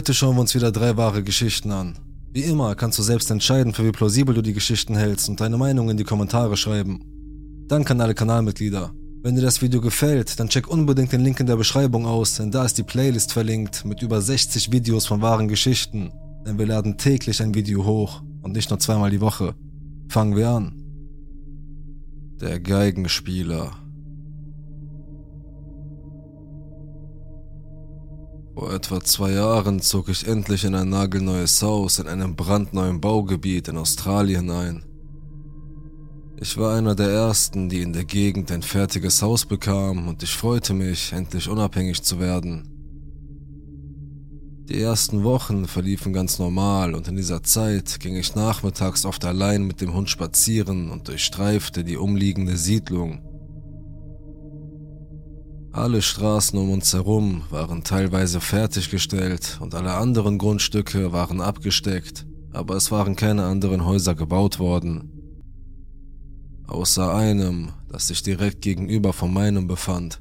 Heute schauen wir uns wieder drei wahre Geschichten an. Wie immer kannst du selbst entscheiden, für wie plausibel du die Geschichten hältst und deine Meinung in die Kommentare schreiben. Danke an alle Kanalmitglieder. Wenn dir das Video gefällt, dann check unbedingt den Link in der Beschreibung aus, denn da ist die Playlist verlinkt mit über 60 Videos von wahren Geschichten. Denn wir laden täglich ein Video hoch und nicht nur zweimal die Woche. Fangen wir an. Der Geigenspieler. Vor etwa zwei Jahren zog ich endlich in ein nagelneues Haus in einem brandneuen Baugebiet in Australien ein. Ich war einer der ersten, die in der Gegend ein fertiges Haus bekam und ich freute mich, endlich unabhängig zu werden. Die ersten Wochen verliefen ganz normal und in dieser Zeit ging ich nachmittags oft allein mit dem Hund spazieren und durchstreifte die umliegende Siedlung. Alle Straßen um uns herum waren teilweise fertiggestellt und alle anderen Grundstücke waren abgesteckt, aber es waren keine anderen Häuser gebaut worden. Außer einem, das sich direkt gegenüber von meinem befand.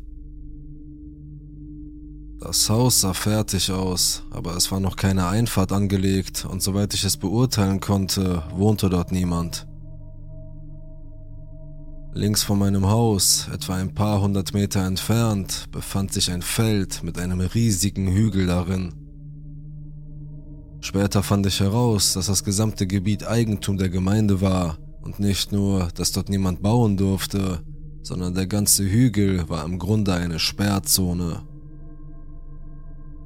Das Haus sah fertig aus, aber es war noch keine Einfahrt angelegt und soweit ich es beurteilen konnte, wohnte dort niemand. Links von meinem Haus, etwa ein paar hundert Meter entfernt, befand sich ein Feld mit einem riesigen Hügel darin. Später fand ich heraus, dass das gesamte Gebiet Eigentum der Gemeinde war und nicht nur, dass dort niemand bauen durfte, sondern der ganze Hügel war im Grunde eine Sperrzone.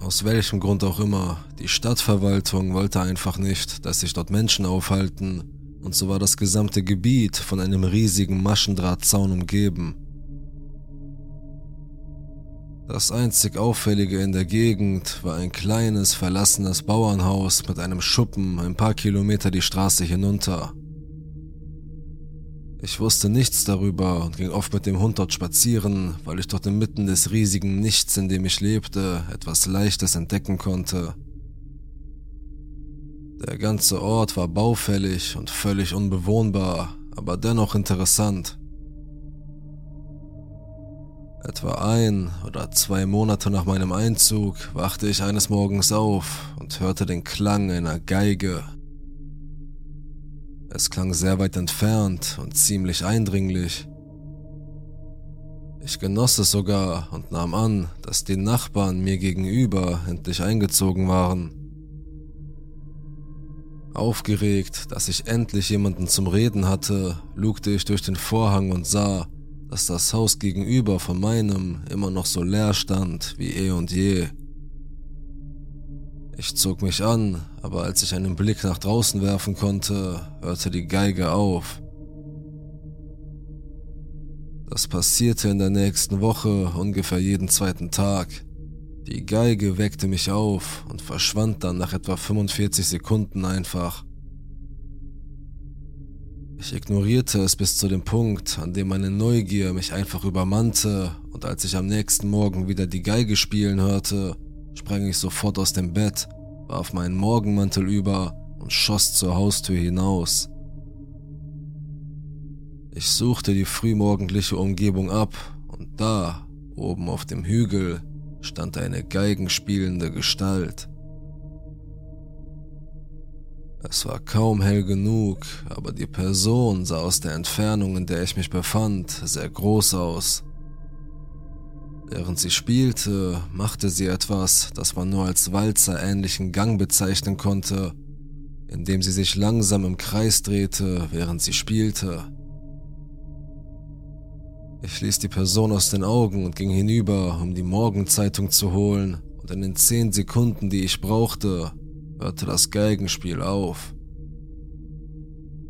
Aus welchem Grund auch immer, die Stadtverwaltung wollte einfach nicht, dass sich dort Menschen aufhalten und so war das gesamte Gebiet von einem riesigen Maschendrahtzaun umgeben. Das einzig Auffällige in der Gegend war ein kleines, verlassenes Bauernhaus mit einem Schuppen ein paar Kilometer die Straße hinunter. Ich wusste nichts darüber und ging oft mit dem Hund dort spazieren, weil ich dort inmitten des riesigen Nichts, in dem ich lebte, etwas Leichtes entdecken konnte. Der ganze Ort war baufällig und völlig unbewohnbar, aber dennoch interessant. Etwa ein oder zwei Monate nach meinem Einzug wachte ich eines Morgens auf und hörte den Klang einer Geige. Es klang sehr weit entfernt und ziemlich eindringlich. Ich genoss es sogar und nahm an, dass die Nachbarn mir gegenüber endlich eingezogen waren. Aufgeregt, dass ich endlich jemanden zum Reden hatte, lugte ich durch den Vorhang und sah, dass das Haus gegenüber von meinem immer noch so leer stand wie eh und je. Ich zog mich an, aber als ich einen Blick nach draußen werfen konnte, hörte die Geige auf. Das passierte in der nächsten Woche ungefähr jeden zweiten Tag. Die Geige weckte mich auf und verschwand dann nach etwa 45 Sekunden einfach. Ich ignorierte es bis zu dem Punkt, an dem meine Neugier mich einfach übermannte und als ich am nächsten Morgen wieder die Geige spielen hörte, sprang ich sofort aus dem Bett, warf meinen Morgenmantel über und schoss zur Haustür hinaus. Ich suchte die frühmorgendliche Umgebung ab und da, oben auf dem Hügel, stand eine geigenspielende Gestalt. Es war kaum hell genug, aber die Person sah aus der Entfernung, in der ich mich befand, sehr groß aus. Während sie spielte, machte sie etwas, das man nur als walzerähnlichen Gang bezeichnen konnte, indem sie sich langsam im Kreis drehte, während sie spielte. Ich ließ die Person aus den Augen und ging hinüber, um die Morgenzeitung zu holen, und in den zehn Sekunden, die ich brauchte, hörte das Geigenspiel auf.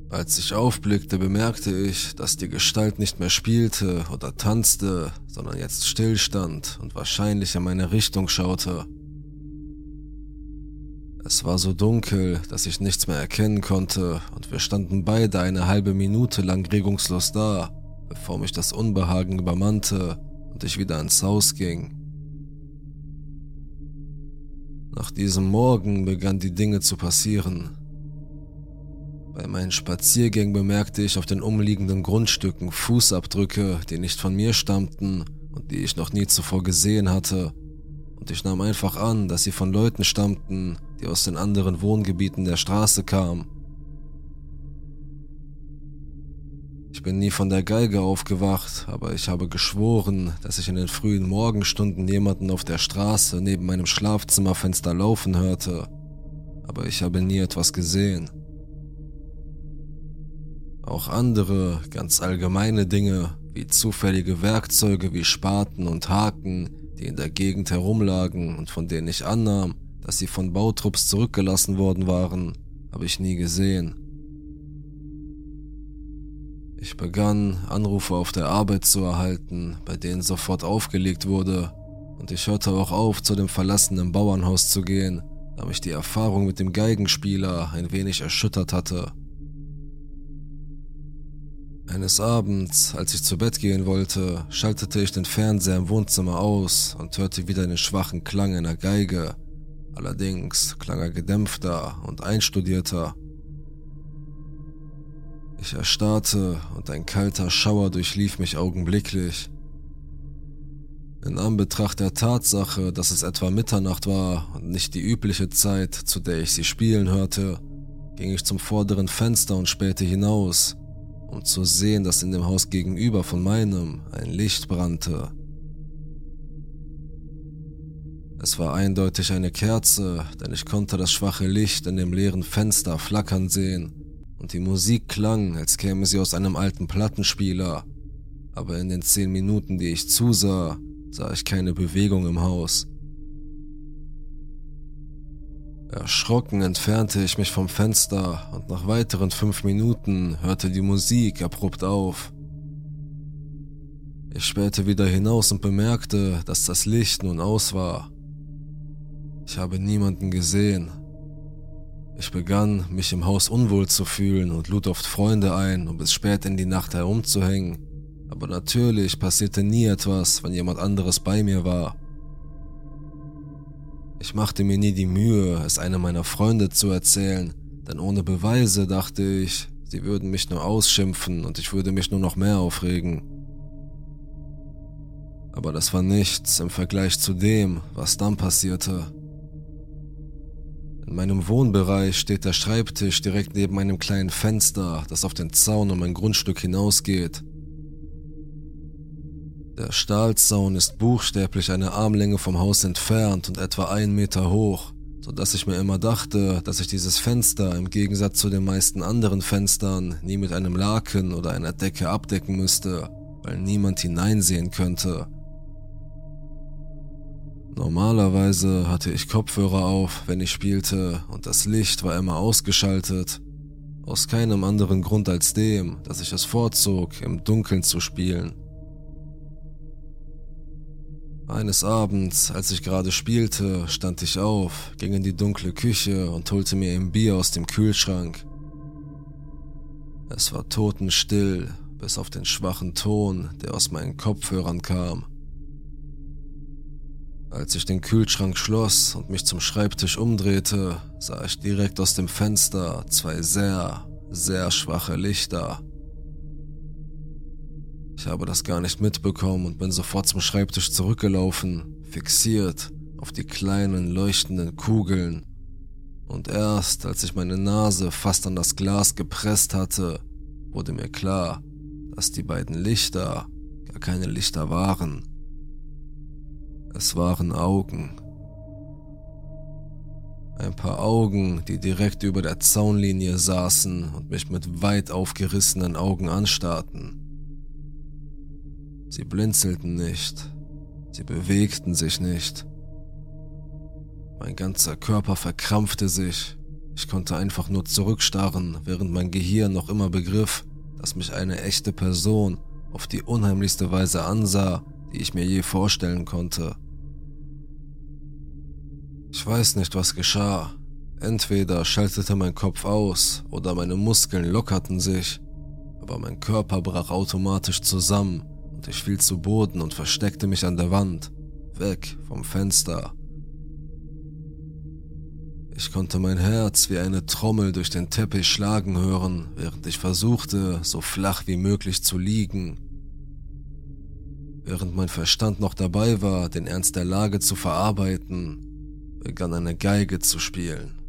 Als ich aufblickte, bemerkte ich, dass die Gestalt nicht mehr spielte oder tanzte, sondern jetzt stillstand und wahrscheinlich in meine Richtung schaute. Es war so dunkel, dass ich nichts mehr erkennen konnte, und wir standen beide eine halbe Minute lang regungslos da, bevor mich das Unbehagen übermannte und ich wieder ins Haus ging. Nach diesem Morgen begannen die Dinge zu passieren. Bei meinen Spaziergängen bemerkte ich auf den umliegenden Grundstücken Fußabdrücke, die nicht von mir stammten und die ich noch nie zuvor gesehen hatte. und ich nahm einfach an, dass sie von Leuten stammten, die aus den anderen Wohngebieten der Straße kamen. Bin nie von der Geige aufgewacht, aber ich habe geschworen, dass ich in den frühen Morgenstunden jemanden auf der Straße neben meinem Schlafzimmerfenster laufen hörte, aber ich habe nie etwas gesehen. Auch andere, ganz allgemeine Dinge, wie zufällige Werkzeuge wie Spaten und Haken, die in der Gegend herumlagen und von denen ich annahm, dass sie von Bautrupps zurückgelassen worden waren, habe ich nie gesehen. Ich begann, Anrufe auf der Arbeit zu erhalten, bei denen sofort aufgelegt wurde, und ich hörte auch auf, zu dem verlassenen Bauernhaus zu gehen, da mich die Erfahrung mit dem Geigenspieler ein wenig erschüttert hatte. Eines Abends, als ich zu Bett gehen wollte, schaltete ich den Fernseher im Wohnzimmer aus und hörte wieder den schwachen Klang einer Geige. Allerdings klang er gedämpfter und einstudierter. Ich erstarrte und ein kalter Schauer durchlief mich augenblicklich. In Anbetracht der Tatsache, dass es etwa Mitternacht war und nicht die übliche Zeit, zu der ich sie spielen hörte, ging ich zum vorderen Fenster und spähte hinaus, um zu sehen, dass in dem Haus gegenüber von meinem ein Licht brannte. Es war eindeutig eine Kerze, denn ich konnte das schwache Licht in dem leeren Fenster flackern sehen und die Musik klang, als käme sie aus einem alten Plattenspieler, aber in den zehn Minuten, die ich zusah, sah ich keine Bewegung im Haus. Erschrocken entfernte ich mich vom Fenster und nach weiteren fünf Minuten hörte die Musik abrupt auf. Ich spähte wieder hinaus und bemerkte, dass das Licht nun aus war. Ich habe niemanden gesehen, ich begann, mich im Haus unwohl zu fühlen und lud oft Freunde ein, um bis spät in die Nacht herumzuhängen. Aber natürlich passierte nie etwas, wenn jemand anderes bei mir war. Ich machte mir nie die Mühe, es einem meiner Freunde zu erzählen, denn ohne Beweise dachte ich, sie würden mich nur ausschimpfen und ich würde mich nur noch mehr aufregen. Aber das war nichts im Vergleich zu dem, was dann passierte. In meinem Wohnbereich steht der Schreibtisch direkt neben einem kleinen Fenster, das auf den Zaun um mein Grundstück hinausgeht. Der Stahlzaun ist buchstäblich eine Armlänge vom Haus entfernt und etwa einen Meter hoch, so dass ich mir immer dachte, dass ich dieses Fenster im Gegensatz zu den meisten anderen Fenstern nie mit einem Laken oder einer Decke abdecken müsste, weil niemand hineinsehen könnte. Normalerweise hatte ich Kopfhörer auf, wenn ich spielte, und das Licht war immer ausgeschaltet. Aus keinem anderen Grund als dem, dass ich es vorzog, im Dunkeln zu spielen. Eines Abends, als ich gerade spielte, stand ich auf, ging in die dunkle Küche und holte mir ein Bier aus dem Kühlschrank. Es war totenstill, bis auf den schwachen Ton, der aus meinen Kopfhörern kam. Als ich den Kühlschrank schloss und mich zum Schreibtisch umdrehte, sah ich direkt aus dem Fenster zwei sehr, sehr schwache Lichter. Ich habe das gar nicht mitbekommen und bin sofort zum Schreibtisch zurückgelaufen, fixiert auf die kleinen leuchtenden Kugeln. Und erst als ich meine Nase fast an das Glas gepresst hatte, wurde mir klar, dass die beiden Lichter gar keine Lichter waren. Es waren Augen. Ein paar Augen, die direkt über der Zaunlinie saßen und mich mit weit aufgerissenen Augen anstarrten. Sie blinzelten nicht, sie bewegten sich nicht. Mein ganzer Körper verkrampfte sich, ich konnte einfach nur zurückstarren, während mein Gehirn noch immer begriff, dass mich eine echte Person auf die unheimlichste Weise ansah, die ich mir je vorstellen konnte. Ich weiß nicht, was geschah. Entweder schaltete mein Kopf aus oder meine Muskeln lockerten sich, aber mein Körper brach automatisch zusammen und ich fiel zu Boden und versteckte mich an der Wand, weg vom Fenster. Ich konnte mein Herz wie eine Trommel durch den Teppich schlagen hören, während ich versuchte, so flach wie möglich zu liegen. Während mein Verstand noch dabei war, den Ernst der Lage zu verarbeiten, begann eine Geige zu spielen.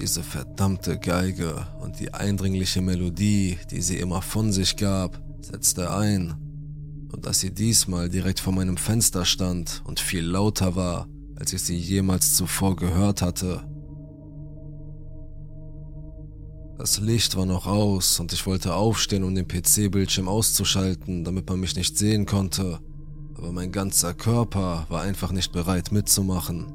Diese verdammte Geige und die eindringliche Melodie, die sie immer von sich gab, setzte ein, und dass sie diesmal direkt vor meinem Fenster stand und viel lauter war, als ich sie jemals zuvor gehört hatte. Das Licht war noch aus und ich wollte aufstehen, um den PC-Bildschirm auszuschalten, damit man mich nicht sehen konnte, aber mein ganzer Körper war einfach nicht bereit mitzumachen.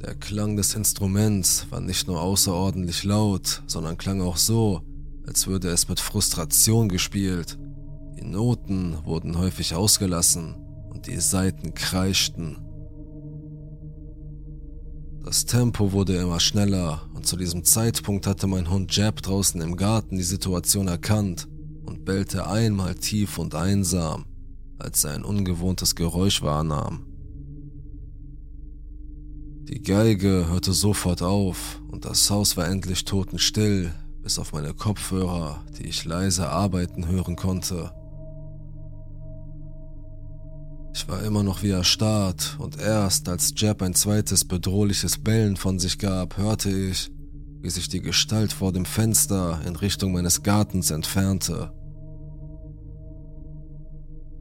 Der Klang des Instruments war nicht nur außerordentlich laut, sondern klang auch so, als würde es mit Frustration gespielt. Die Noten wurden häufig ausgelassen und die Saiten kreischten. Das Tempo wurde immer schneller und zu diesem Zeitpunkt hatte mein Hund Jab draußen im Garten die Situation erkannt und bellte einmal tief und einsam, als er ein ungewohntes Geräusch wahrnahm. Die Geige hörte sofort auf und das Haus war endlich totenstill, bis auf meine Kopfhörer, die ich leise arbeiten hören konnte. Ich war immer noch wie erstarrt und erst als Jeb ein zweites bedrohliches Bellen von sich gab, hörte ich, wie sich die Gestalt vor dem Fenster in Richtung meines Gartens entfernte.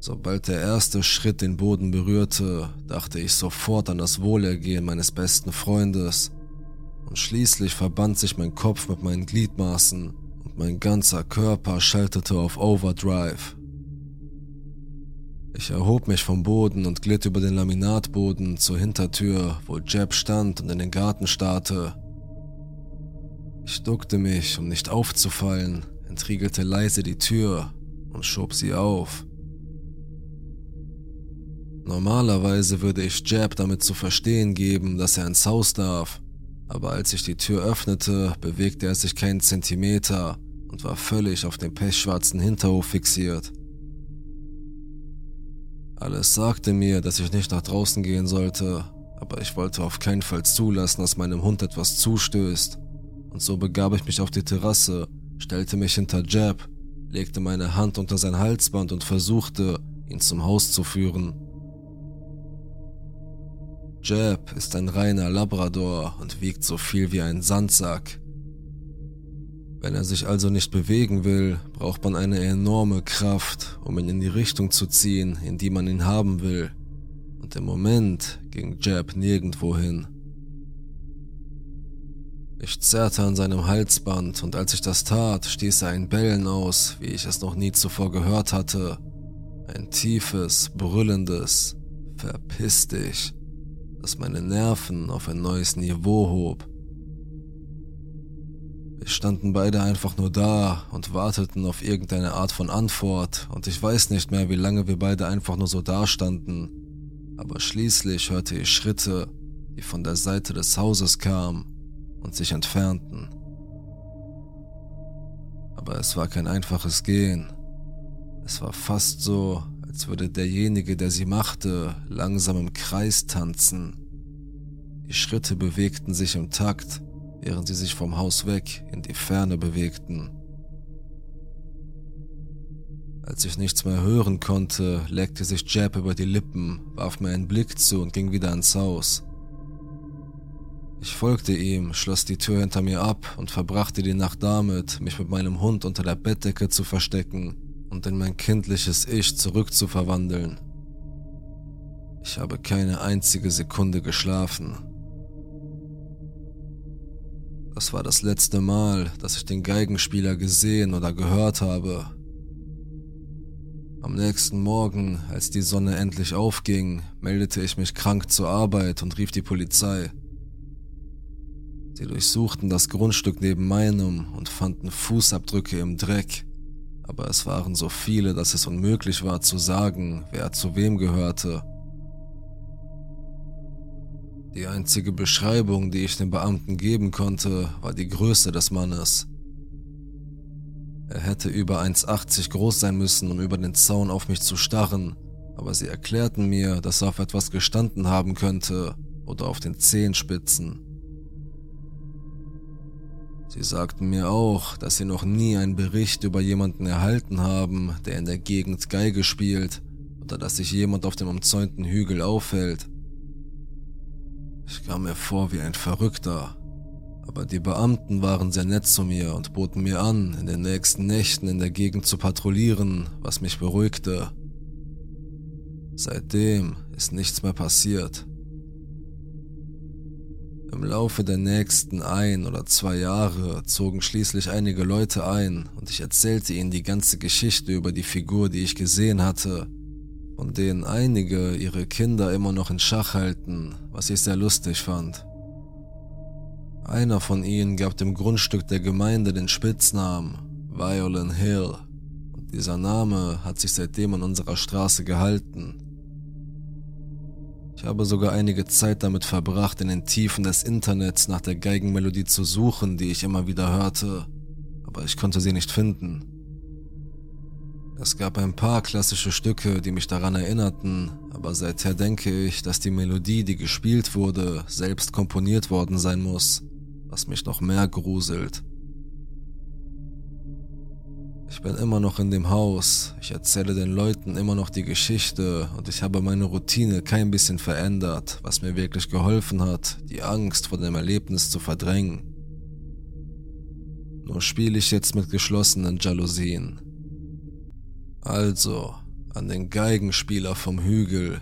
Sobald der erste Schritt den Boden berührte, dachte ich sofort an das Wohlergehen meines besten Freundes, und schließlich verband sich mein Kopf mit meinen Gliedmaßen und mein ganzer Körper schaltete auf Overdrive. Ich erhob mich vom Boden und glitt über den Laminatboden zur Hintertür, wo Jeb stand und in den Garten starrte. Ich duckte mich, um nicht aufzufallen, entriegelte leise die Tür und schob sie auf. Normalerweise würde ich Jab damit zu verstehen geben, dass er ins Haus darf, aber als ich die Tür öffnete, bewegte er sich keinen Zentimeter und war völlig auf den pechschwarzen Hinterhof fixiert. Alles sagte mir, dass ich nicht nach draußen gehen sollte, aber ich wollte auf keinen Fall zulassen, dass meinem Hund etwas zustößt. Und so begab ich mich auf die Terrasse, stellte mich hinter Jab, legte meine Hand unter sein Halsband und versuchte, ihn zum Haus zu führen. Jeb ist ein reiner Labrador und wiegt so viel wie ein Sandsack. Wenn er sich also nicht bewegen will, braucht man eine enorme Kraft, um ihn in die Richtung zu ziehen, in die man ihn haben will. Und im Moment ging Jeb nirgendwo hin. Ich zerrte an seinem Halsband und als ich das tat, stieß er ein Bellen aus, wie ich es noch nie zuvor gehört hatte. Ein tiefes, brüllendes Verpiss dich das meine Nerven auf ein neues Niveau hob. Wir standen beide einfach nur da und warteten auf irgendeine Art von Antwort und ich weiß nicht mehr, wie lange wir beide einfach nur so dastanden. Aber schließlich hörte ich Schritte, die von der Seite des Hauses kamen und sich entfernten. Aber es war kein einfaches Gehen. Es war fast so, als würde derjenige, der sie machte, langsam im Kreis tanzen. Die Schritte bewegten sich im Takt, während sie sich vom Haus weg in die Ferne bewegten. Als ich nichts mehr hören konnte, leckte sich Jeb über die Lippen, warf mir einen Blick zu und ging wieder ins Haus. Ich folgte ihm, schloss die Tür hinter mir ab und verbrachte die Nacht damit, mich mit meinem Hund unter der Bettdecke zu verstecken und in mein kindliches Ich zurückzuverwandeln. Ich habe keine einzige Sekunde geschlafen. Das war das letzte Mal, dass ich den Geigenspieler gesehen oder gehört habe. Am nächsten Morgen, als die Sonne endlich aufging, meldete ich mich krank zur Arbeit und rief die Polizei. Sie durchsuchten das Grundstück neben meinem und fanden Fußabdrücke im Dreck aber es waren so viele, dass es unmöglich war zu sagen, wer zu wem gehörte. Die einzige Beschreibung, die ich den Beamten geben konnte, war die Größe des Mannes. Er hätte über 1,80 groß sein müssen, um über den Zaun auf mich zu starren, aber sie erklärten mir, dass er auf etwas gestanden haben könnte oder auf den Zehenspitzen. Sie sagten mir auch, dass sie noch nie einen Bericht über jemanden erhalten haben, der in der Gegend Geige spielt oder dass sich jemand auf dem umzäunten Hügel aufhält. Ich kam mir vor wie ein Verrückter, aber die Beamten waren sehr nett zu mir und boten mir an, in den nächsten Nächten in der Gegend zu patrouillieren, was mich beruhigte. Seitdem ist nichts mehr passiert. Im Laufe der nächsten ein oder zwei Jahre zogen schließlich einige Leute ein und ich erzählte ihnen die ganze Geschichte über die Figur, die ich gesehen hatte, von denen einige ihre Kinder immer noch in Schach halten, was ich sehr lustig fand. Einer von ihnen gab dem Grundstück der Gemeinde den Spitznamen Violin Hill und dieser Name hat sich seitdem an unserer Straße gehalten. Ich habe sogar einige Zeit damit verbracht, in den Tiefen des Internets nach der Geigenmelodie zu suchen, die ich immer wieder hörte, aber ich konnte sie nicht finden. Es gab ein paar klassische Stücke, die mich daran erinnerten, aber seither denke ich, dass die Melodie, die gespielt wurde, selbst komponiert worden sein muss, was mich noch mehr gruselt. Ich bin immer noch in dem Haus, ich erzähle den Leuten immer noch die Geschichte und ich habe meine Routine kein bisschen verändert, was mir wirklich geholfen hat, die Angst vor dem Erlebnis zu verdrängen. Nur spiele ich jetzt mit geschlossenen Jalousien. Also, an den Geigenspieler vom Hügel,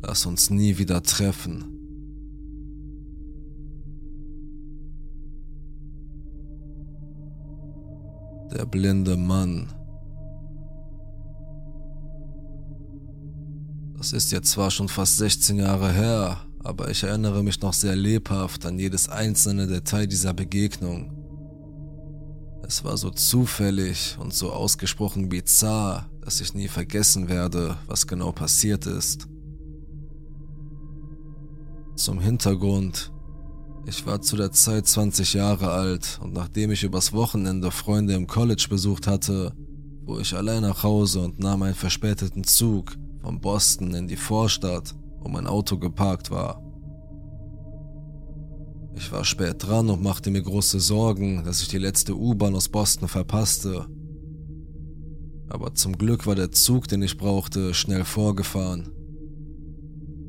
lass uns nie wieder treffen. Der blinde Mann. Das ist jetzt zwar schon fast 16 Jahre her, aber ich erinnere mich noch sehr lebhaft an jedes einzelne Detail dieser Begegnung. Es war so zufällig und so ausgesprochen bizarr, dass ich nie vergessen werde, was genau passiert ist. Zum Hintergrund, ich war zu der Zeit 20 Jahre alt und nachdem ich übers Wochenende Freunde im College besucht hatte, fuhr ich allein nach Hause und nahm einen verspäteten Zug von Boston in die Vorstadt, wo mein Auto geparkt war. Ich war spät dran und machte mir große Sorgen, dass ich die letzte U-Bahn aus Boston verpasste. Aber zum Glück war der Zug, den ich brauchte, schnell vorgefahren.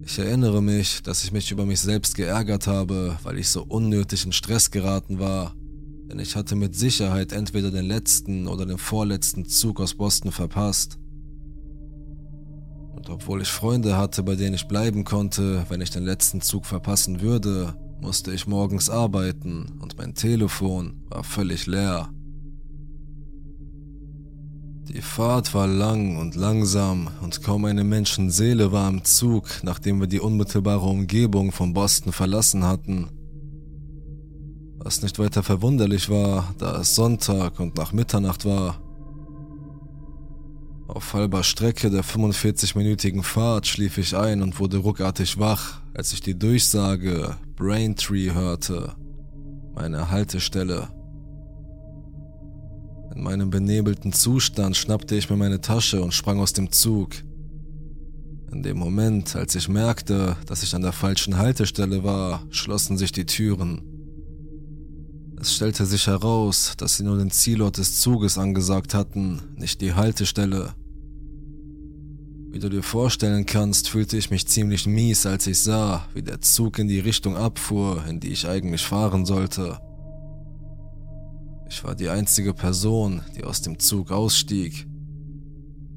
Ich erinnere mich, dass ich mich über mich selbst geärgert habe, weil ich so unnötig in Stress geraten war, denn ich hatte mit Sicherheit entweder den letzten oder den vorletzten Zug aus Boston verpasst. Und obwohl ich Freunde hatte, bei denen ich bleiben konnte, wenn ich den letzten Zug verpassen würde, musste ich morgens arbeiten und mein Telefon war völlig leer. Die Fahrt war lang und langsam und kaum eine Menschenseele war im Zug, nachdem wir die unmittelbare Umgebung von Boston verlassen hatten. Was nicht weiter verwunderlich war, da es Sonntag und nach Mitternacht war. Auf halber Strecke der 45-minütigen Fahrt schlief ich ein und wurde ruckartig wach, als ich die Durchsage Braintree hörte, meine Haltestelle. In meinem benebelten Zustand schnappte ich mir meine Tasche und sprang aus dem Zug. In dem Moment, als ich merkte, dass ich an der falschen Haltestelle war, schlossen sich die Türen. Es stellte sich heraus, dass sie nur den Zielort des Zuges angesagt hatten, nicht die Haltestelle. Wie du dir vorstellen kannst, fühlte ich mich ziemlich mies, als ich sah, wie der Zug in die Richtung abfuhr, in die ich eigentlich fahren sollte. Ich war die einzige Person, die aus dem Zug ausstieg.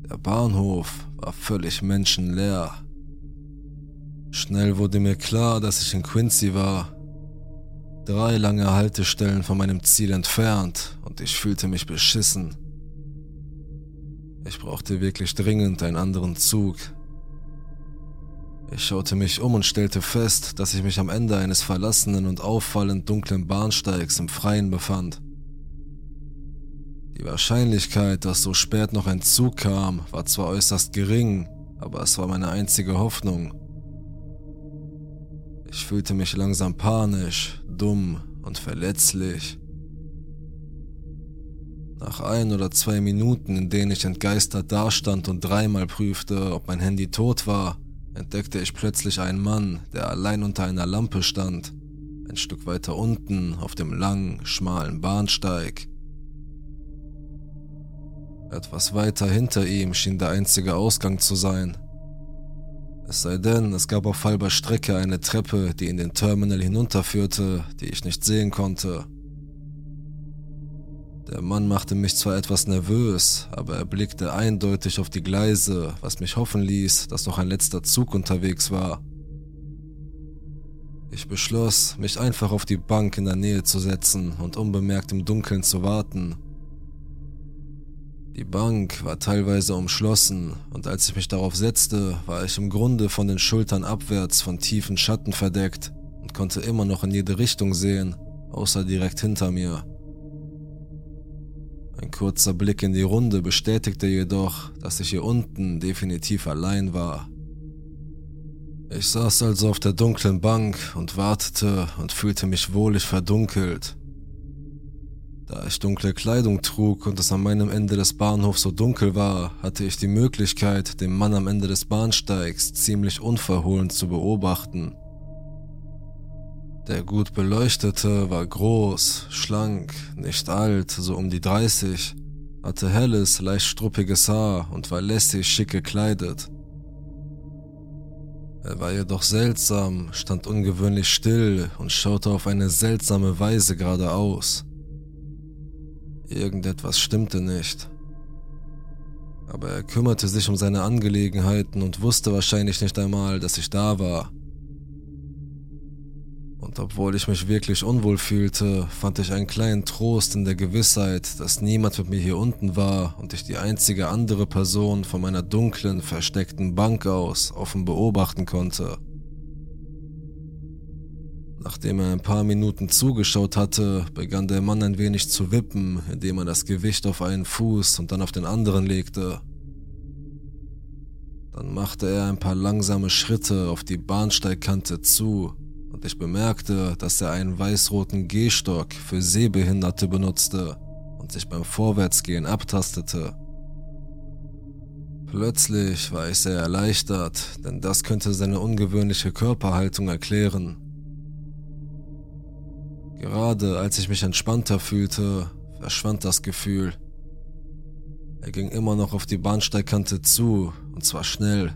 Der Bahnhof war völlig menschenleer. Schnell wurde mir klar, dass ich in Quincy war. Drei lange Haltestellen von meinem Ziel entfernt und ich fühlte mich beschissen. Ich brauchte wirklich dringend einen anderen Zug. Ich schaute mich um und stellte fest, dass ich mich am Ende eines verlassenen und auffallend dunklen Bahnsteigs im Freien befand. Die Wahrscheinlichkeit, dass so spät noch ein Zug kam, war zwar äußerst gering, aber es war meine einzige Hoffnung. Ich fühlte mich langsam panisch, dumm und verletzlich. Nach ein oder zwei Minuten, in denen ich entgeistert dastand und dreimal prüfte, ob mein Handy tot war, entdeckte ich plötzlich einen Mann, der allein unter einer Lampe stand, ein Stück weiter unten auf dem langen, schmalen Bahnsteig. Etwas weiter hinter ihm schien der einzige Ausgang zu sein. Es sei denn, es gab auf halber Strecke eine Treppe, die in den Terminal hinunterführte, die ich nicht sehen konnte. Der Mann machte mich zwar etwas nervös, aber er blickte eindeutig auf die Gleise, was mich hoffen ließ, dass noch ein letzter Zug unterwegs war. Ich beschloss, mich einfach auf die Bank in der Nähe zu setzen und unbemerkt im Dunkeln zu warten. Die Bank war teilweise umschlossen und als ich mich darauf setzte, war ich im Grunde von den Schultern abwärts von tiefen Schatten verdeckt und konnte immer noch in jede Richtung sehen, außer direkt hinter mir. Ein kurzer Blick in die Runde bestätigte jedoch, dass ich hier unten definitiv allein war. Ich saß also auf der dunklen Bank und wartete und fühlte mich wohlig verdunkelt. Da ich dunkle Kleidung trug und es an meinem Ende des Bahnhofs so dunkel war, hatte ich die Möglichkeit, den Mann am Ende des Bahnsteigs ziemlich unverhohlen zu beobachten. Der gut beleuchtete war groß, schlank, nicht alt, so um die 30, hatte helles, leicht struppiges Haar und war lässig schick gekleidet. Er war jedoch seltsam, stand ungewöhnlich still und schaute auf eine seltsame Weise geradeaus. Irgendetwas stimmte nicht. Aber er kümmerte sich um seine Angelegenheiten und wusste wahrscheinlich nicht einmal, dass ich da war. Und obwohl ich mich wirklich unwohl fühlte, fand ich einen kleinen Trost in der Gewissheit, dass niemand mit mir hier unten war und ich die einzige andere Person von meiner dunklen, versteckten Bank aus offen beobachten konnte. Nachdem er ein paar Minuten zugeschaut hatte, begann der Mann ein wenig zu wippen, indem er das Gewicht auf einen Fuß und dann auf den anderen legte. Dann machte er ein paar langsame Schritte auf die Bahnsteigkante zu und ich bemerkte, dass er einen weiß-roten Gehstock für Sehbehinderte benutzte und sich beim Vorwärtsgehen abtastete. Plötzlich war ich sehr erleichtert, denn das könnte seine ungewöhnliche Körperhaltung erklären. Gerade als ich mich entspannter fühlte, verschwand das Gefühl. Er ging immer noch auf die Bahnsteigkante zu, und zwar schnell.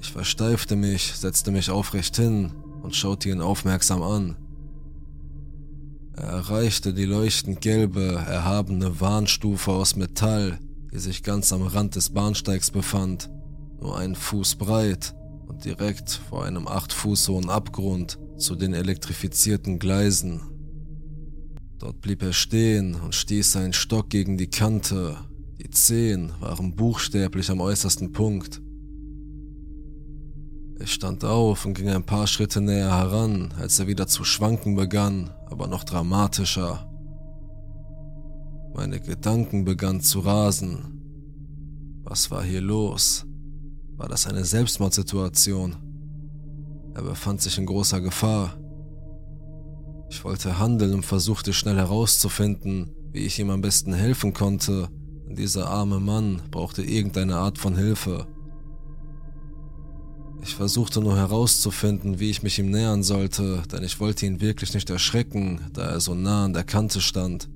Ich versteifte mich, setzte mich aufrecht hin und schaute ihn aufmerksam an. Er erreichte die leuchtend gelbe, erhabene Warnstufe aus Metall, die sich ganz am Rand des Bahnsteigs befand, nur einen Fuß breit und direkt vor einem acht Fuß hohen Abgrund zu den elektrifizierten Gleisen. Dort blieb er stehen und stieß seinen Stock gegen die Kante. Die Zehen waren buchstäblich am äußersten Punkt. Ich stand auf und ging ein paar Schritte näher heran, als er wieder zu schwanken begann, aber noch dramatischer. Meine Gedanken begannen zu rasen. Was war hier los? War das eine Selbstmordsituation? Er befand sich in großer Gefahr. Ich wollte handeln und versuchte schnell herauszufinden, wie ich ihm am besten helfen konnte, dieser arme Mann brauchte irgendeine Art von Hilfe. Ich versuchte nur herauszufinden, wie ich mich ihm nähern sollte, denn ich wollte ihn wirklich nicht erschrecken, da er so nah an der Kante stand.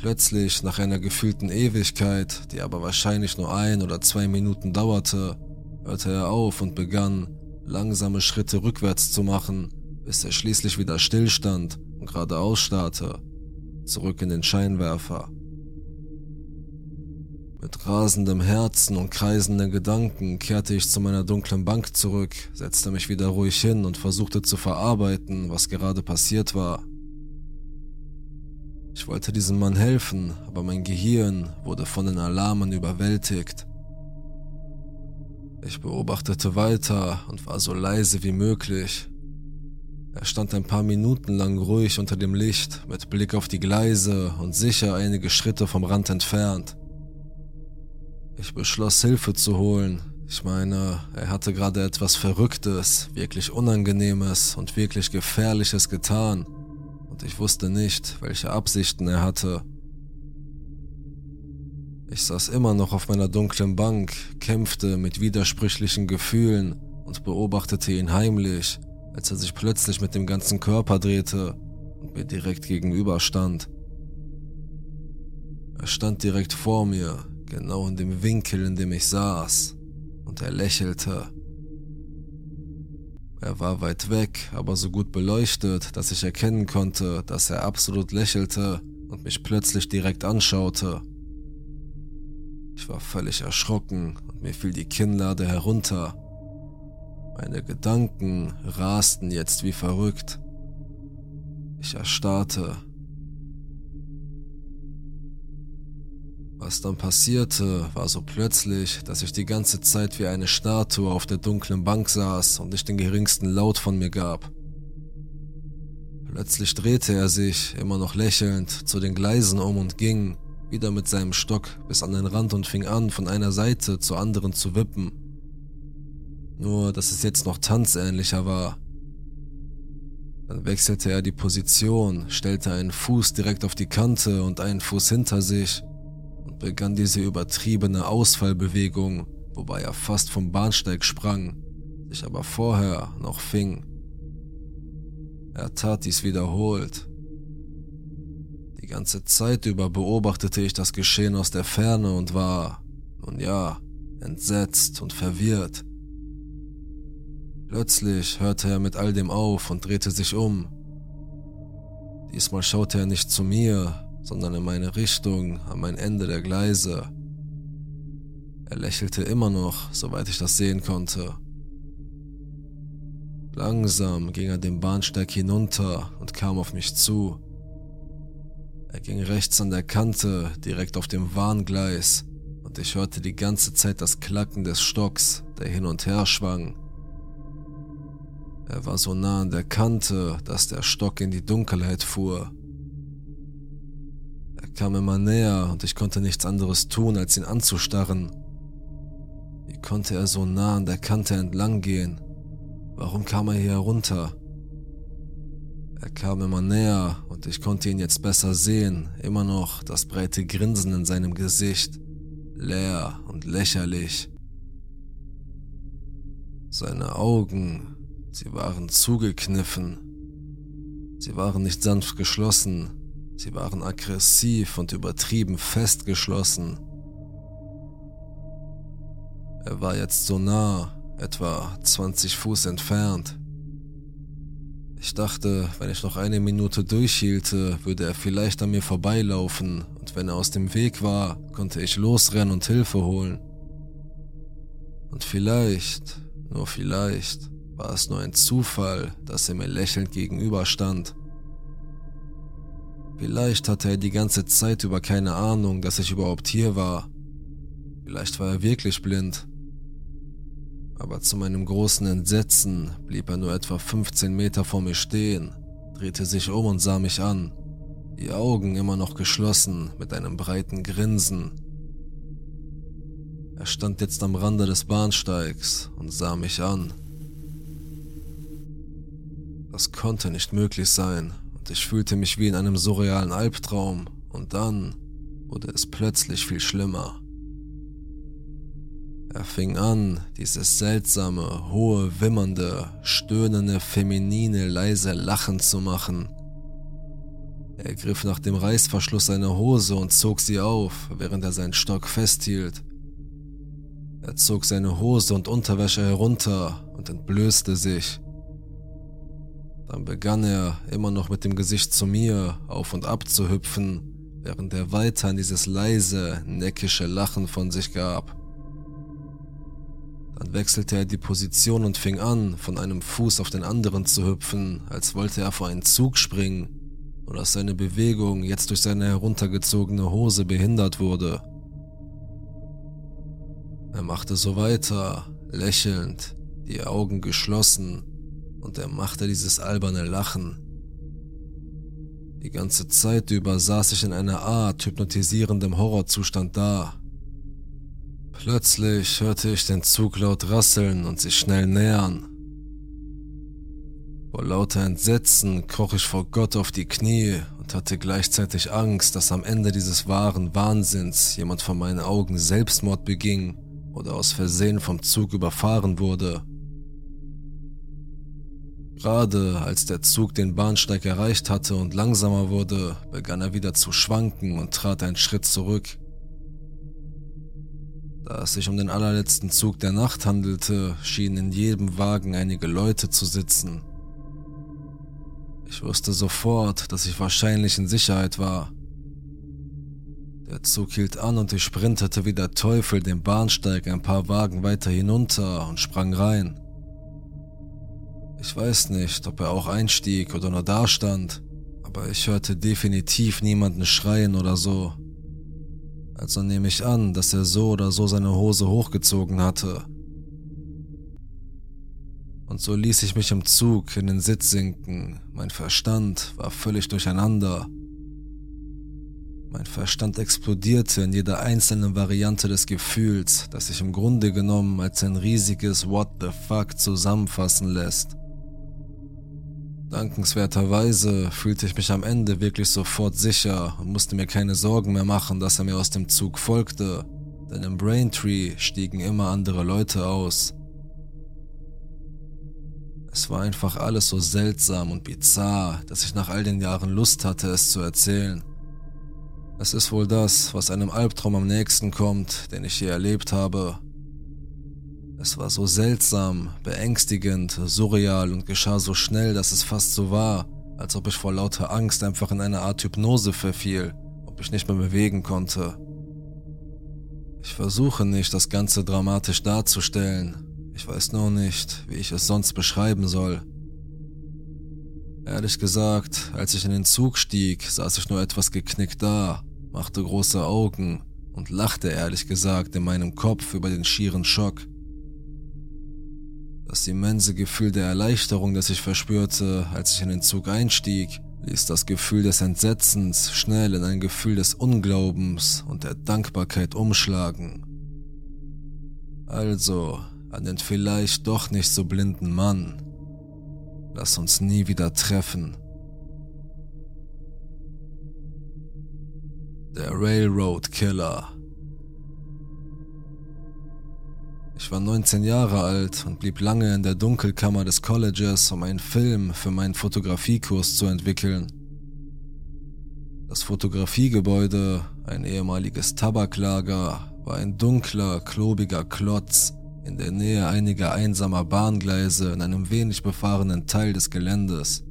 Plötzlich, nach einer gefühlten Ewigkeit, die aber wahrscheinlich nur ein oder zwei Minuten dauerte, hörte er auf und begann, langsame Schritte rückwärts zu machen, bis er schließlich wieder stillstand und geradeaus starrte, zurück in den Scheinwerfer. Mit rasendem Herzen und kreisenden Gedanken kehrte ich zu meiner dunklen Bank zurück, setzte mich wieder ruhig hin und versuchte zu verarbeiten, was gerade passiert war. Ich wollte diesem Mann helfen, aber mein Gehirn wurde von den Alarmen überwältigt. Ich beobachtete weiter und war so leise wie möglich. Er stand ein paar Minuten lang ruhig unter dem Licht, mit Blick auf die Gleise und sicher einige Schritte vom Rand entfernt. Ich beschloss Hilfe zu holen. Ich meine, er hatte gerade etwas Verrücktes, wirklich Unangenehmes und wirklich Gefährliches getan. Und ich wusste nicht, welche Absichten er hatte. Ich saß immer noch auf meiner dunklen Bank, kämpfte mit widersprüchlichen Gefühlen und beobachtete ihn heimlich, als er sich plötzlich mit dem ganzen Körper drehte und mir direkt gegenüber stand. Er stand direkt vor mir, genau in dem Winkel, in dem ich saß, und er lächelte. Er war weit weg, aber so gut beleuchtet, dass ich erkennen konnte, dass er absolut lächelte und mich plötzlich direkt anschaute. Ich war völlig erschrocken und mir fiel die Kinnlade herunter. Meine Gedanken rasten jetzt wie verrückt. Ich erstarrte. Was dann passierte, war so plötzlich, dass ich die ganze Zeit wie eine Statue auf der dunklen Bank saß und nicht den geringsten Laut von mir gab. Plötzlich drehte er sich, immer noch lächelnd, zu den Gleisen um und ging, wieder mit seinem Stock bis an den Rand und fing an, von einer Seite zur anderen zu wippen. Nur, dass es jetzt noch tanzähnlicher war. Dann wechselte er die Position, stellte einen Fuß direkt auf die Kante und einen Fuß hinter sich und begann diese übertriebene Ausfallbewegung, wobei er fast vom Bahnsteig sprang, sich aber vorher noch fing. Er tat dies wiederholt. Die ganze Zeit über beobachtete ich das Geschehen aus der Ferne und war, nun ja, entsetzt und verwirrt. Plötzlich hörte er mit all dem auf und drehte sich um. Diesmal schaute er nicht zu mir, sondern in meine Richtung, an mein Ende der Gleise. Er lächelte immer noch, soweit ich das sehen konnte. Langsam ging er den Bahnsteig hinunter und kam auf mich zu. Er ging rechts an der Kante, direkt auf dem Warngleis, und ich hörte die ganze Zeit das Klacken des Stocks, der hin und her schwang. Er war so nah an der Kante, dass der Stock in die Dunkelheit fuhr. Kam immer näher und ich konnte nichts anderes tun, als ihn anzustarren. Wie konnte er so nah an der Kante entlang gehen? Warum kam er hier herunter? Er kam immer näher und ich konnte ihn jetzt besser sehen, immer noch das breite Grinsen in seinem Gesicht, leer und lächerlich. Seine Augen Sie waren zugekniffen. Sie waren nicht sanft geschlossen, sie waren aggressiv und übertrieben festgeschlossen. Er war jetzt so nah, etwa 20 Fuß entfernt. Ich dachte, wenn ich noch eine Minute durchhielte, würde er vielleicht an mir vorbeilaufen und wenn er aus dem Weg war, konnte ich losrennen und Hilfe holen. Und vielleicht, nur vielleicht, war es nur ein Zufall, dass er mir lächelnd gegenüberstand. Vielleicht hatte er die ganze Zeit über keine Ahnung, dass ich überhaupt hier war. Vielleicht war er wirklich blind. Aber zu meinem großen Entsetzen blieb er nur etwa 15 Meter vor mir stehen, drehte sich um und sah mich an, die Augen immer noch geschlossen mit einem breiten Grinsen. Er stand jetzt am Rande des Bahnsteigs und sah mich an. Das konnte nicht möglich sein, ich fühlte mich wie in einem surrealen Albtraum, und dann wurde es plötzlich viel schlimmer. Er fing an, dieses seltsame, hohe, wimmernde, stöhnende, feminine, leise Lachen zu machen. Er griff nach dem Reißverschluss seiner Hose und zog sie auf, während er seinen Stock festhielt. Er zog seine Hose und Unterwäsche herunter und entblößte sich. Dann begann er, immer noch mit dem Gesicht zu mir, auf und ab zu hüpfen, während er weiter in dieses leise, neckische Lachen von sich gab. Dann wechselte er die Position und fing an, von einem Fuß auf den anderen zu hüpfen, als wollte er vor einen Zug springen, und dass seine Bewegung jetzt durch seine heruntergezogene Hose behindert wurde. Er machte so weiter, lächelnd, die Augen geschlossen, und er machte dieses alberne Lachen. Die ganze Zeit über saß ich in einer Art hypnotisierendem Horrorzustand da. Plötzlich hörte ich den Zug laut rasseln und sich schnell nähern. Vor lauter Entsetzen kroch ich vor Gott auf die Knie und hatte gleichzeitig Angst, dass am Ende dieses wahren Wahnsinns jemand vor meinen Augen Selbstmord beging oder aus Versehen vom Zug überfahren wurde. Gerade als der Zug den Bahnsteig erreicht hatte und langsamer wurde, begann er wieder zu schwanken und trat einen Schritt zurück. Da es sich um den allerletzten Zug der Nacht handelte, schienen in jedem Wagen einige Leute zu sitzen. Ich wusste sofort, dass ich wahrscheinlich in Sicherheit war. Der Zug hielt an und ich sprintete wie der Teufel den Bahnsteig ein paar Wagen weiter hinunter und sprang rein. Ich weiß nicht, ob er auch einstieg oder nur dastand, aber ich hörte definitiv niemanden schreien oder so. Also nehme ich an, dass er so oder so seine Hose hochgezogen hatte. Und so ließ ich mich im Zug in den Sitz sinken. Mein Verstand war völlig durcheinander. Mein Verstand explodierte in jeder einzelnen Variante des Gefühls, das sich im Grunde genommen als ein riesiges What the fuck zusammenfassen lässt. Dankenswerterweise fühlte ich mich am Ende wirklich sofort sicher und musste mir keine Sorgen mehr machen, dass er mir aus dem Zug folgte, denn im Braintree stiegen immer andere Leute aus. Es war einfach alles so seltsam und bizarr, dass ich nach all den Jahren Lust hatte, es zu erzählen. Es ist wohl das, was einem Albtraum am nächsten kommt, den ich je erlebt habe. Es war so seltsam, beängstigend, surreal und geschah so schnell, dass es fast so war, als ob ich vor lauter Angst einfach in eine Art Hypnose verfiel, ob ich nicht mehr bewegen konnte. Ich versuche nicht, das Ganze dramatisch darzustellen. Ich weiß nur nicht, wie ich es sonst beschreiben soll. Ehrlich gesagt, als ich in den Zug stieg, saß ich nur etwas geknickt da, machte große Augen und lachte ehrlich gesagt in meinem Kopf über den schieren Schock. Das immense Gefühl der Erleichterung, das ich verspürte, als ich in den Zug einstieg, ließ das Gefühl des Entsetzens schnell in ein Gefühl des Unglaubens und der Dankbarkeit umschlagen. Also, an den vielleicht doch nicht so blinden Mann. Lass uns nie wieder treffen. Der Railroad Killer. Ich war 19 Jahre alt und blieb lange in der Dunkelkammer des Colleges, um einen Film für meinen Fotografiekurs zu entwickeln. Das Fotografiegebäude, ein ehemaliges Tabaklager, war ein dunkler, klobiger Klotz in der Nähe einiger einsamer Bahngleise in einem wenig befahrenen Teil des Geländes.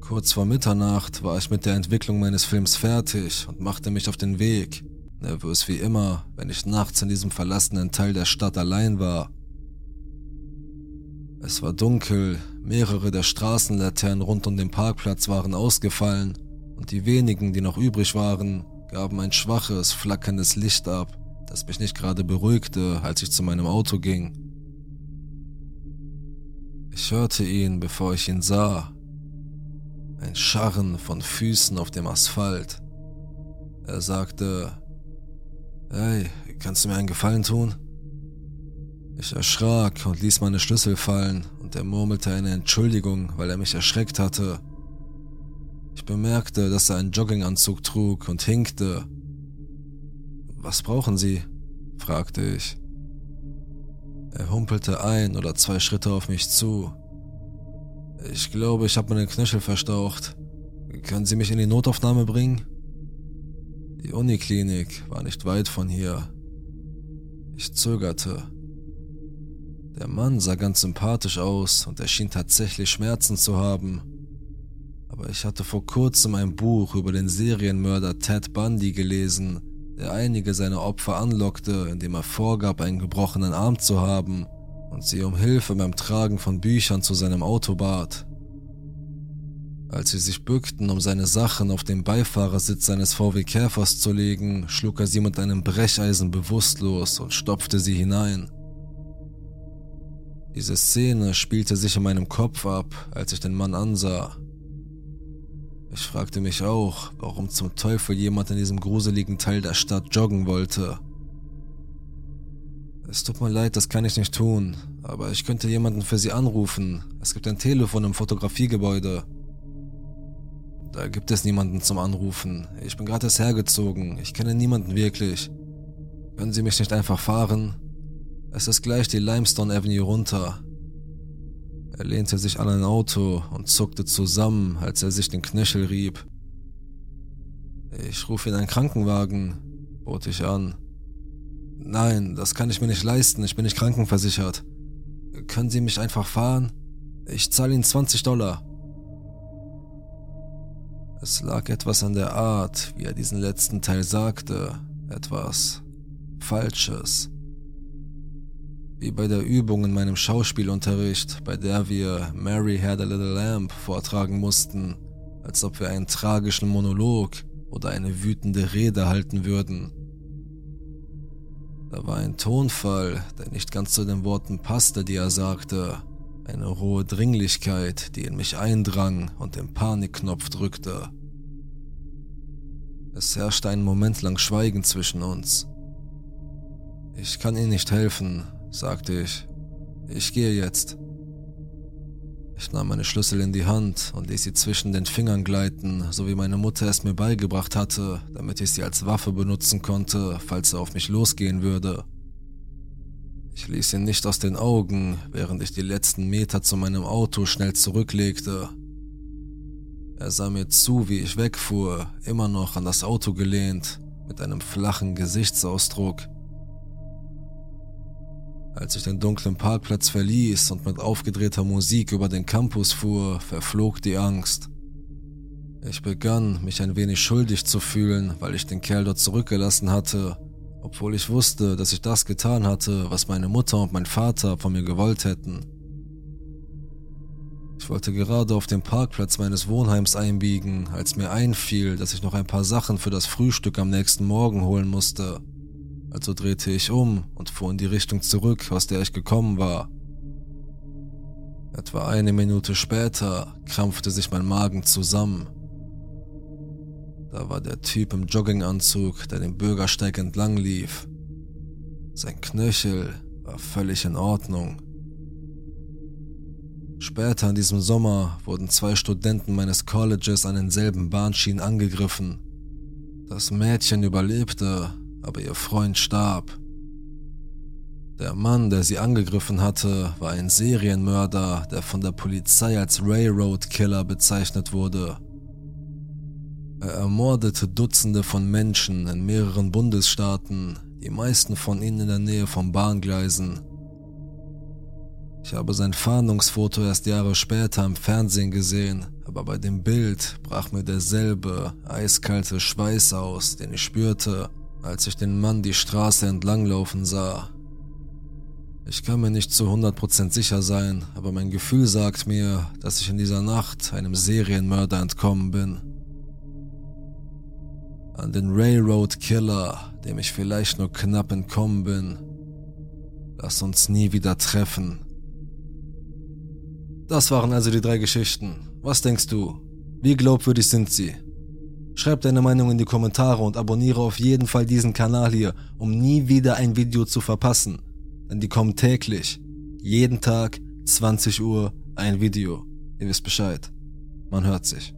Kurz vor Mitternacht war ich mit der Entwicklung meines Films fertig und machte mich auf den Weg, nervös wie immer, wenn ich nachts in diesem verlassenen Teil der Stadt allein war. Es war dunkel, mehrere der Straßenlaternen rund um den Parkplatz waren ausgefallen und die wenigen, die noch übrig waren, gaben ein schwaches, flackerndes Licht ab, das mich nicht gerade beruhigte, als ich zu meinem Auto ging. Ich hörte ihn, bevor ich ihn sah. Ein Scharren von Füßen auf dem Asphalt. Er sagte, Hey, kannst du mir einen Gefallen tun? Ich erschrak und ließ meine Schlüssel fallen und er murmelte eine Entschuldigung, weil er mich erschreckt hatte. Ich bemerkte, dass er einen Jogginganzug trug und hinkte. Was brauchen Sie? fragte ich. Er humpelte ein oder zwei Schritte auf mich zu. Ich glaube, ich habe meinen Knöchel verstaucht. Können Sie mich in die Notaufnahme bringen? Die Uniklinik war nicht weit von hier. Ich zögerte. Der Mann sah ganz sympathisch aus und er schien tatsächlich Schmerzen zu haben. Aber ich hatte vor kurzem ein Buch über den Serienmörder Ted Bundy gelesen, der einige seiner Opfer anlockte, indem er vorgab, einen gebrochenen Arm zu haben und sie um Hilfe beim Tragen von Büchern zu seinem Auto bat. Als sie sich bückten, um seine Sachen auf den Beifahrersitz seines VW Käfers zu legen, schlug er sie mit einem Brecheisen bewusstlos und stopfte sie hinein. Diese Szene spielte sich in meinem Kopf ab, als ich den Mann ansah. Ich fragte mich auch, warum zum Teufel jemand in diesem gruseligen Teil der Stadt joggen wollte. Es tut mir leid, das kann ich nicht tun, aber ich könnte jemanden für Sie anrufen. Es gibt ein Telefon im Fotografiegebäude. Da gibt es niemanden zum Anrufen. Ich bin gerade erst hergezogen. Ich kenne niemanden wirklich. Können Sie mich nicht einfach fahren? Es ist gleich die Limestone Avenue runter. Er lehnte sich an ein Auto und zuckte zusammen, als er sich den Knöchel rieb. Ich rufe in einen Krankenwagen, bot ich an. Nein, das kann ich mir nicht leisten, ich bin nicht krankenversichert. Können Sie mich einfach fahren? Ich zahle Ihnen 20 Dollar. Es lag etwas an der Art, wie er diesen letzten Teil sagte, etwas Falsches. Wie bei der Übung in meinem Schauspielunterricht, bei der wir Mary Had a Little Lamp vortragen mussten, als ob wir einen tragischen Monolog oder eine wütende Rede halten würden. Da war ein Tonfall, der nicht ganz zu den Worten passte, die er sagte, eine rohe Dringlichkeit, die in mich eindrang und den Panikknopf drückte. Es herrschte einen Moment lang Schweigen zwischen uns. Ich kann Ihnen nicht helfen, sagte ich. Ich gehe jetzt. Ich nahm meine Schlüssel in die Hand und ließ sie zwischen den Fingern gleiten, so wie meine Mutter es mir beigebracht hatte, damit ich sie als Waffe benutzen konnte, falls er auf mich losgehen würde. Ich ließ ihn nicht aus den Augen, während ich die letzten Meter zu meinem Auto schnell zurücklegte. Er sah mir zu, wie ich wegfuhr, immer noch an das Auto gelehnt, mit einem flachen Gesichtsausdruck. Als ich den dunklen Parkplatz verließ und mit aufgedrehter Musik über den Campus fuhr, verflog die Angst. Ich begann, mich ein wenig schuldig zu fühlen, weil ich den Kerl dort zurückgelassen hatte, obwohl ich wusste, dass ich das getan hatte, was meine Mutter und mein Vater von mir gewollt hätten. Ich wollte gerade auf den Parkplatz meines Wohnheims einbiegen, als mir einfiel, dass ich noch ein paar Sachen für das Frühstück am nächsten Morgen holen musste. Also drehte ich um und fuhr in die Richtung zurück, aus der ich gekommen war. Etwa eine Minute später krampfte sich mein Magen zusammen. Da war der Typ im Jogginganzug, der den Bürgersteig entlang lief. Sein Knöchel war völlig in Ordnung. Später in diesem Sommer wurden zwei Studenten meines Colleges an denselben Bahnschienen angegriffen. Das Mädchen überlebte, aber ihr Freund starb. Der Mann, der sie angegriffen hatte, war ein Serienmörder, der von der Polizei als Railroad Killer bezeichnet wurde. Er ermordete Dutzende von Menschen in mehreren Bundesstaaten, die meisten von ihnen in der Nähe von Bahngleisen. Ich habe sein Fahndungsfoto erst Jahre später im Fernsehen gesehen, aber bei dem Bild brach mir derselbe eiskalte Schweiß aus, den ich spürte, als ich den Mann die Straße entlanglaufen sah. Ich kann mir nicht zu 100% sicher sein, aber mein Gefühl sagt mir, dass ich in dieser Nacht einem Serienmörder entkommen bin. An den Railroad Killer, dem ich vielleicht nur knapp entkommen bin. Lass uns nie wieder treffen. Das waren also die drei Geschichten. Was denkst du? Wie glaubwürdig sind sie? Schreib deine Meinung in die Kommentare und abonniere auf jeden Fall diesen Kanal hier, um nie wieder ein Video zu verpassen. Denn die kommen täglich. Jeden Tag, 20 Uhr, ein Video. Ihr wisst Bescheid. Man hört sich.